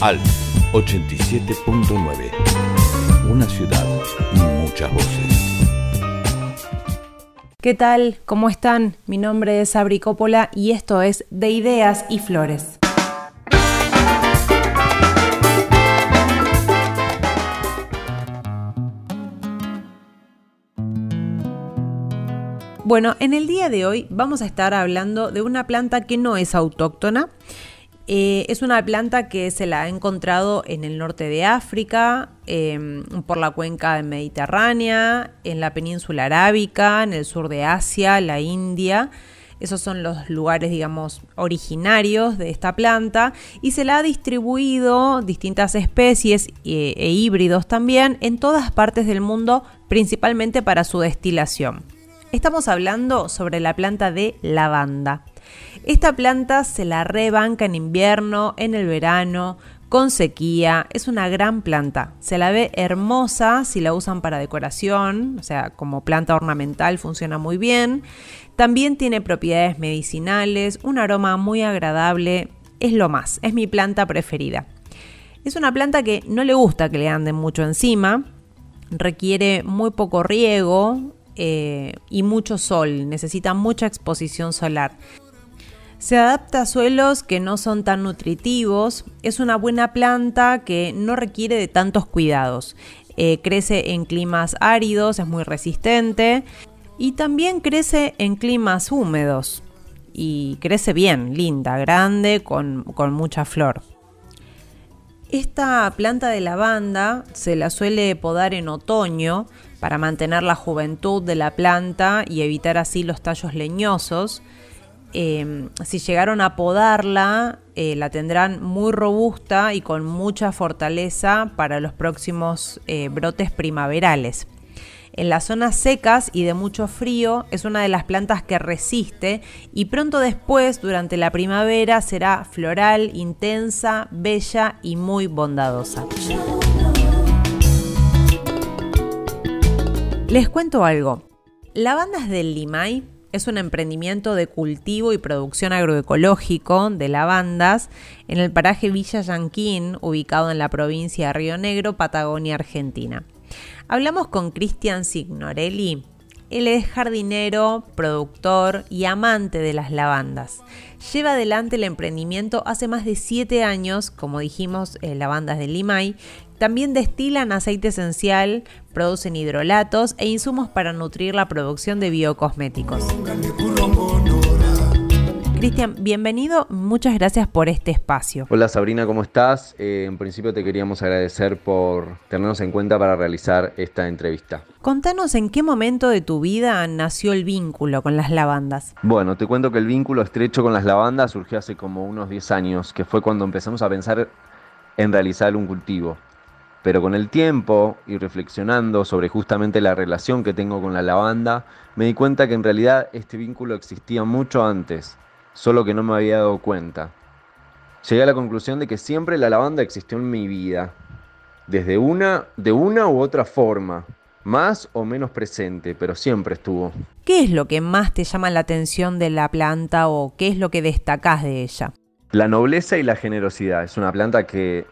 al 87.9. Una ciudad, muchas voces. ¿Qué tal? ¿Cómo están? Mi nombre es Sabri Coppola y esto es De Ideas y Flores. Bueno, en el día de hoy vamos a estar hablando de una planta que no es autóctona. Eh, es una planta que se la ha encontrado en el norte de África, em, por la cuenca mediterránea, en la península arábica, en el sur de Asia, la India. Esos son los lugares, digamos, originarios de esta planta y se la ha distribuido distintas especies e, e híbridos también en todas partes del mundo, principalmente para su destilación. Estamos hablando sobre la planta de lavanda. Esta planta se la rebanca en invierno, en el verano, con sequía. Es una gran planta. Se la ve hermosa si la usan para decoración, o sea, como planta ornamental funciona muy bien. También tiene propiedades medicinales, un aroma muy agradable. Es lo más, es mi planta preferida. Es una planta que no le gusta que le anden mucho encima, requiere muy poco riego, eh, y mucho sol, necesita mucha exposición solar. Se adapta a suelos que no son tan nutritivos, es una buena planta que no requiere de tantos cuidados. Eh, crece en climas áridos, es muy resistente y también crece en climas húmedos y crece bien, linda, grande, con mucha flor. Esta planta de lavanda se la suele podar en otoño para mantener la juventud de la planta y evitar así los tallos leñosos. Em, si llegaron a podarla, eh, la tendrán muy robusta y con mucha fortaleza para los próximos eh, brotes primaverales. En las zonas secas y de mucho frío es una de las plantas que resiste y pronto después, durante la primavera, será floral, intensa, bella y muy bondadosa. Les cuento algo. Lavandas del Limay es un emprendimiento de cultivo y producción agroecológico de lavandas en el paraje Villa Yanquín, ubicado en la provincia de Río Negro, Patagonia, Argentina. Hablamos con Cristian Signorelli. Él es jardinero, productor y amante de las lavandas. Lleva adelante el emprendimiento hace más de 7 años, como dijimos, eh, Lavandas del Limay. También destilan aceite esencial, producen hidrolatos e insumos para nutrir la producción de biocosméticos. Cristian, bienvenido, muchas gracias por este espacio. Hola Sabrina, ¿cómo estás? Eh, en principio te queríamos agradecer por tenernos en cuenta para realizar esta entrevista. Contanos en qué momento de tu vida nació el vínculo con las lavandas. Bueno, te cuento que el vínculo estrecho con las lavandas surgió hace como unos 10 años, que fue cuando empezamos a pensar en realizar un cultivo. Pero con el tiempo y reflexionando sobre justamente la relación que tengo con la lavanda, me di cuenta que en realidad este vínculo existía mucho antes solo que no me había dado cuenta. Llegué a la conclusión de que siempre la lavanda existió en mi vida, desde una, de una u otra forma, más o menos presente, pero siempre estuvo. ¿Qué es lo que más te llama la atención de la planta o qué es lo que destacás de ella? La nobleza y la generosidad. Es una planta que,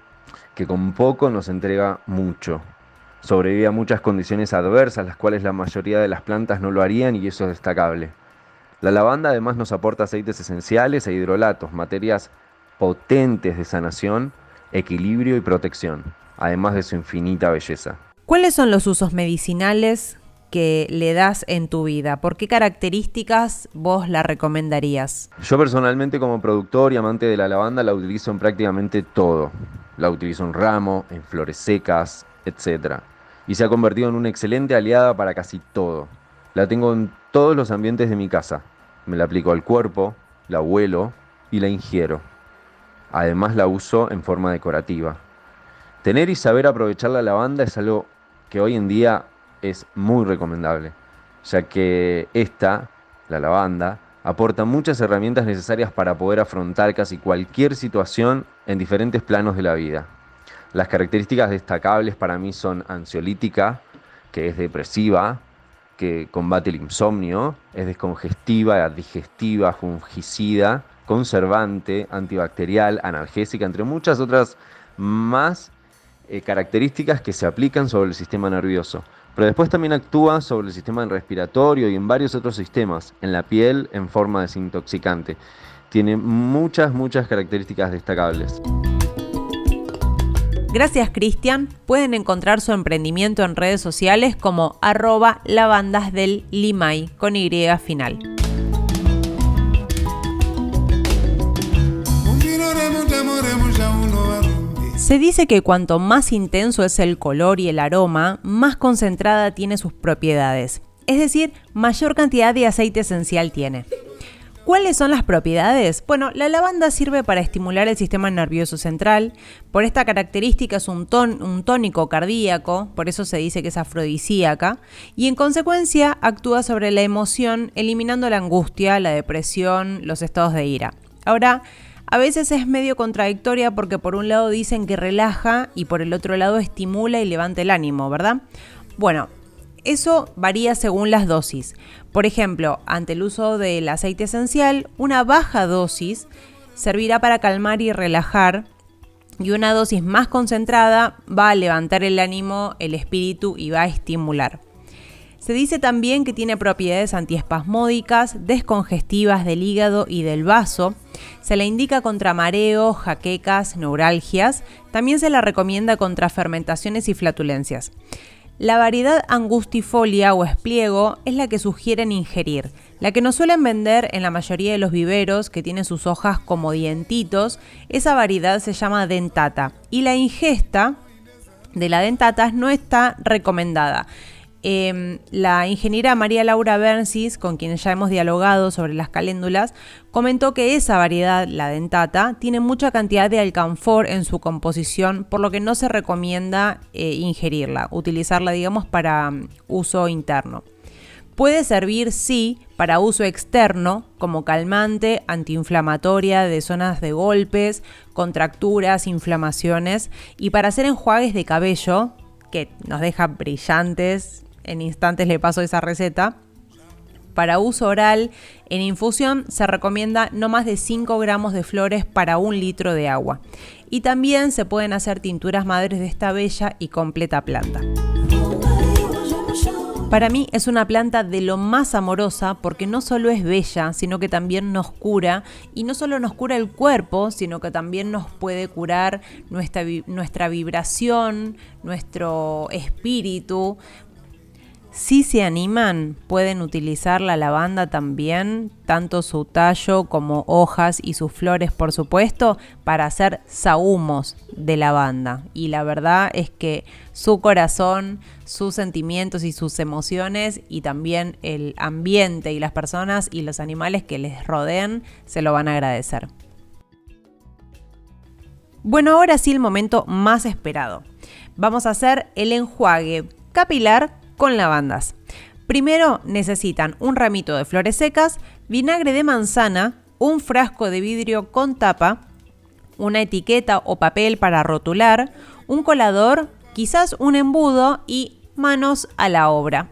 que con poco nos entrega mucho. Sobrevive a muchas condiciones adversas, las cuales la mayoría de las plantas no lo harían y eso es destacable. La lavanda además nos aporta aceites esenciales e hidrolatos, materias potentes de sanación, equilibrio y protección, además de su infinita belleza. ¿Cuáles son los usos medicinales que le das en tu vida? ¿Por qué características vos la recomendarías? Yo personalmente como productor y amante de la lavanda la utilizo en prácticamente todo. La utilizo en ramo, en flores secas, etc. Y se ha convertido en una excelente aliada para casi todo. La tengo en todos los ambientes de mi casa, me la aplico al cuerpo, la huelo y la ingiero. Además la uso en forma decorativa. Tener y saber aprovechar la lavanda es algo que hoy en día es muy recomendable, ya que esta, la lavanda, aporta muchas herramientas necesarias para poder afrontar casi cualquier situación en diferentes planos de la vida. Las características destacables para mí son ansiolítica, que es depresiva, que combate el insomnio, es descongestiva, digestiva, fungicida, conservante, antibacterial, analgésica, entre muchas otras más eh, características que se aplican sobre el sistema nervioso. Pero después también actúa sobre el sistema respiratorio y en varios otros sistemas, en la piel en forma desintoxicante. Tiene muchas, muchas características destacables. Gracias Cristian. Pueden encontrar su emprendimiento en redes sociales como arroba lavandas del Limay con Y final. Se dice que cuanto más intenso es el color y el aroma, más concentrada tiene sus propiedades. Es decir, mayor cantidad de aceite esencial tiene. ¿Cuáles son las propiedades? Bueno, la lavanda sirve para estimular el sistema nervioso central. Por esta característica es un, un, tónico cardíaco, por eso se dice que es afrodisíaca, y en consecuencia actúa sobre la emoción, eliminando la angustia, la depresión, los estados de ira. Ahora, a veces es medio contradictoria porque por un lado dicen que relaja y por el otro lado estimula y levanta el ánimo, ¿verdad? Bueno, eso varía según las dosis. Por ejemplo, ante el uso del aceite esencial, una baja dosis servirá para calmar y relajar y una dosis más concentrada va a levantar el ánimo, el espíritu y va a estimular. Se dice también que tiene propiedades antiespasmódicas, descongestivas del hígado y del vaso. Se la indica contra mareos, jaquecas, neuralgias. También se la recomienda contra fermentaciones y flatulencias. La variedad angustifolia o espliego es la que sugieren ingerir. La que nos suelen vender en la mayoría de los viveros, que tienen sus hojas como dientitos, esa variedad se llama dentata. Y la ingesta de la dentata no está recomendada. Em, la ingeniera María Laura Bernsis, con quien ya hemos dialogado sobre las caléndulas, comentó que esa variedad, la dentata, tiene mucha cantidad de alcanfor en su composición, por lo que no se recomienda eh, ingerirla, utilizarla, digamos, para um, uso interno. Puede servir, sí, para uso externo, como calmante, antiinflamatoria de zonas de golpes, contracturas, inflamaciones, y para hacer enjuagues de cabello, que nos deja brillantes, en instantes le paso esa receta. Para uso oral, en infusión se recomienda no más de 5 gramos de flores para un litro de agua. Y también se pueden hacer tinturas madres de esta bella y completa planta. Para mí es una planta de lo más amorosa porque no solo es bella, sino que también nos cura y no solo nos cura el cuerpo, sino que también nos puede curar nuestra, nuestra vibración, nuestro espíritu, si se animan, pueden utilizar la lavanda también, tanto su tallo como hojas y sus flores, por supuesto, para hacer sahumos de lavanda. Y la verdad es que su corazón, sus sentimientos y sus emociones y también el ambiente y las personas y los animales que les rodean se lo van a agradecer. Bueno, ahora sí el momento más esperado. Vamos a hacer el enjuague capilar con lavandas. Primero necesitan un ramito de flores secas, vinagre de manzana, un frasco de vidrio con tapa, una etiqueta o papel para rotular, un colador, quizás un embudo y manos a la obra.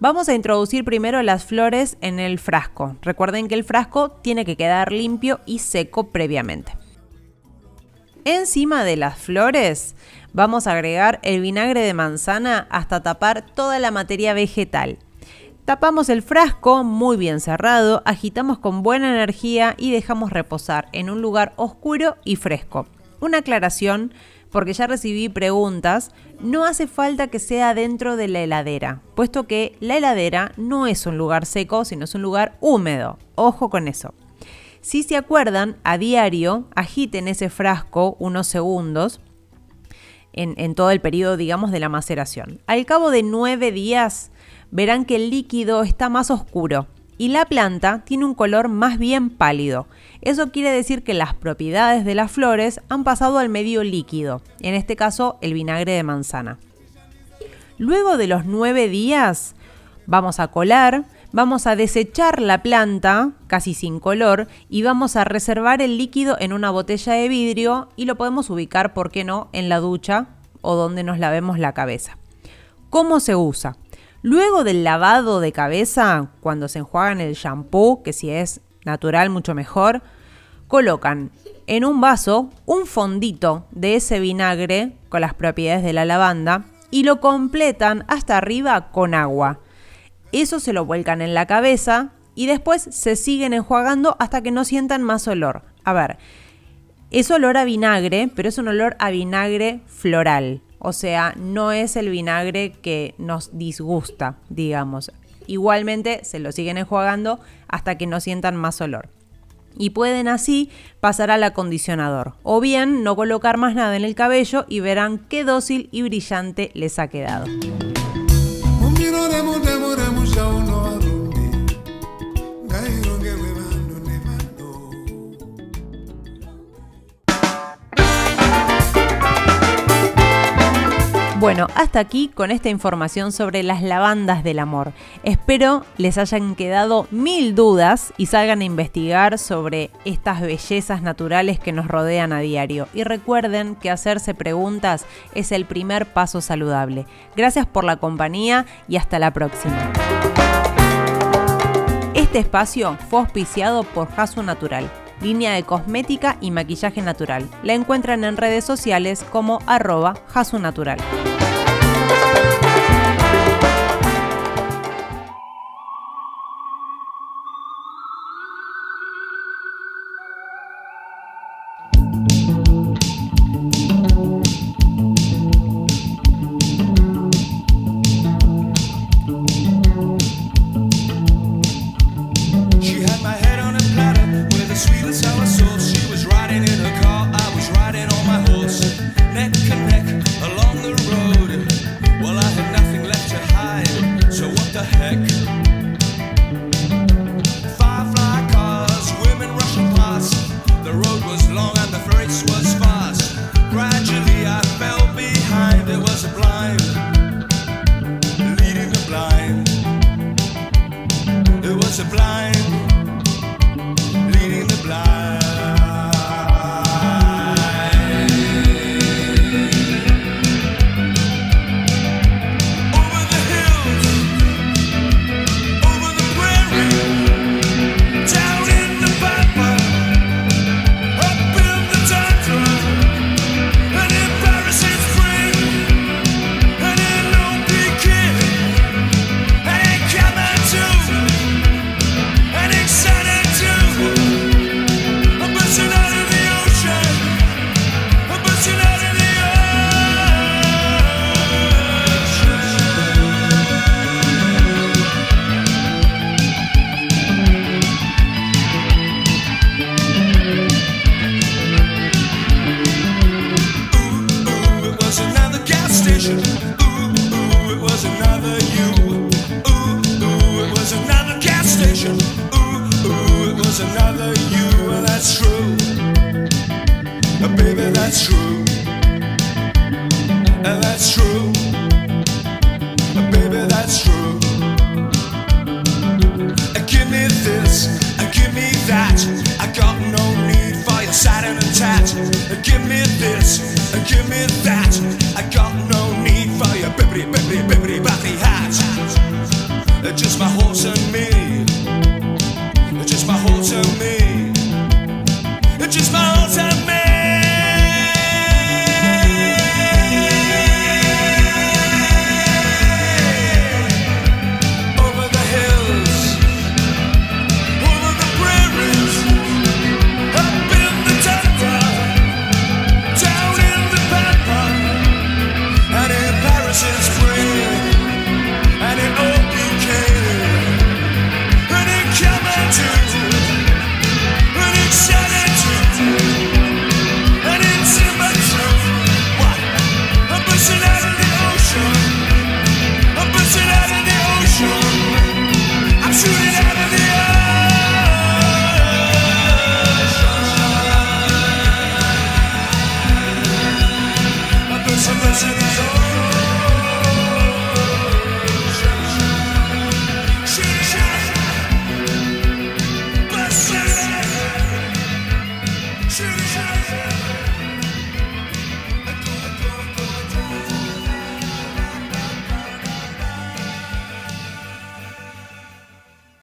Vamos a introducir primero las flores en el frasco. Recuerden que el frasco tiene que quedar limpio y seco previamente. Encima de las flores vamos a agregar el vinagre de manzana hasta tapar toda la materia vegetal. Tapamos el frasco muy bien cerrado, agitamos con buena energía y dejamos reposar en un lugar oscuro y fresco. Una aclaración, porque ya recibí preguntas, no hace falta que sea dentro de la heladera, puesto que la heladera no es un lugar seco, sino es un lugar húmedo. Ojo con eso. Si se acuerdan, a diario agiten ese frasco unos segundos en, todo el periodo, digamos, de la maceración. Al cabo de nueve días verán que el líquido está más oscuro y la planta tiene un color más bien pálido. Eso quiere decir que las propiedades de las flores han pasado al medio líquido, en este caso el vinagre de manzana. Luego de los nueve días vamos a colar vamos a desechar la planta, casi sin color, y vamos a reservar el líquido en una botella de vidrio y lo podemos ubicar, ¿por qué no?, en la ducha o donde nos lavemos la cabeza. ¿Cómo se usa? Luego del lavado de cabeza, cuando se enjuagan el shampoo, que si es natural mucho mejor, colocan en un vaso un fondito de ese vinagre con las propiedades de la lavanda y lo completan hasta arriba con agua. Eso se lo vuelcan en la cabeza y después se siguen enjuagando hasta que no sientan más olor. A ver, es olor a vinagre, pero es un olor a vinagre floral. O sea, no es el vinagre que nos disgusta, digamos. Igualmente se lo siguen enjuagando hasta que no sientan más olor. Y pueden así pasar al acondicionador. O bien no colocar más nada en el cabello y verán qué dócil y brillante les ha quedado. Bueno, hasta aquí con esta información sobre las lavandas del amor. Espero les hayan quedado mil dudas y salgan a investigar sobre estas bellezas naturales que nos rodean a diario. Y recuerden que hacerse preguntas es el primer paso saludable. Gracias por la compañía y hasta la próxima. Este espacio fue auspiciado por Jasu Natural línea de cosmética y maquillaje natural. La encuentran en redes sociales como arroba jasunatural. Thank you. pleasure. Ooh, ooh, it was another you. Ooh, ooh, it was another gas station. Ooh, ooh, it was another you. Well, that's true. Uh, baby, that's true. And that's true. Uh, baby, that's true. Uh, give me this, uh, give me that. I got no need for your satin and tat. Uh, give me this, give me that. I got just my horse and me.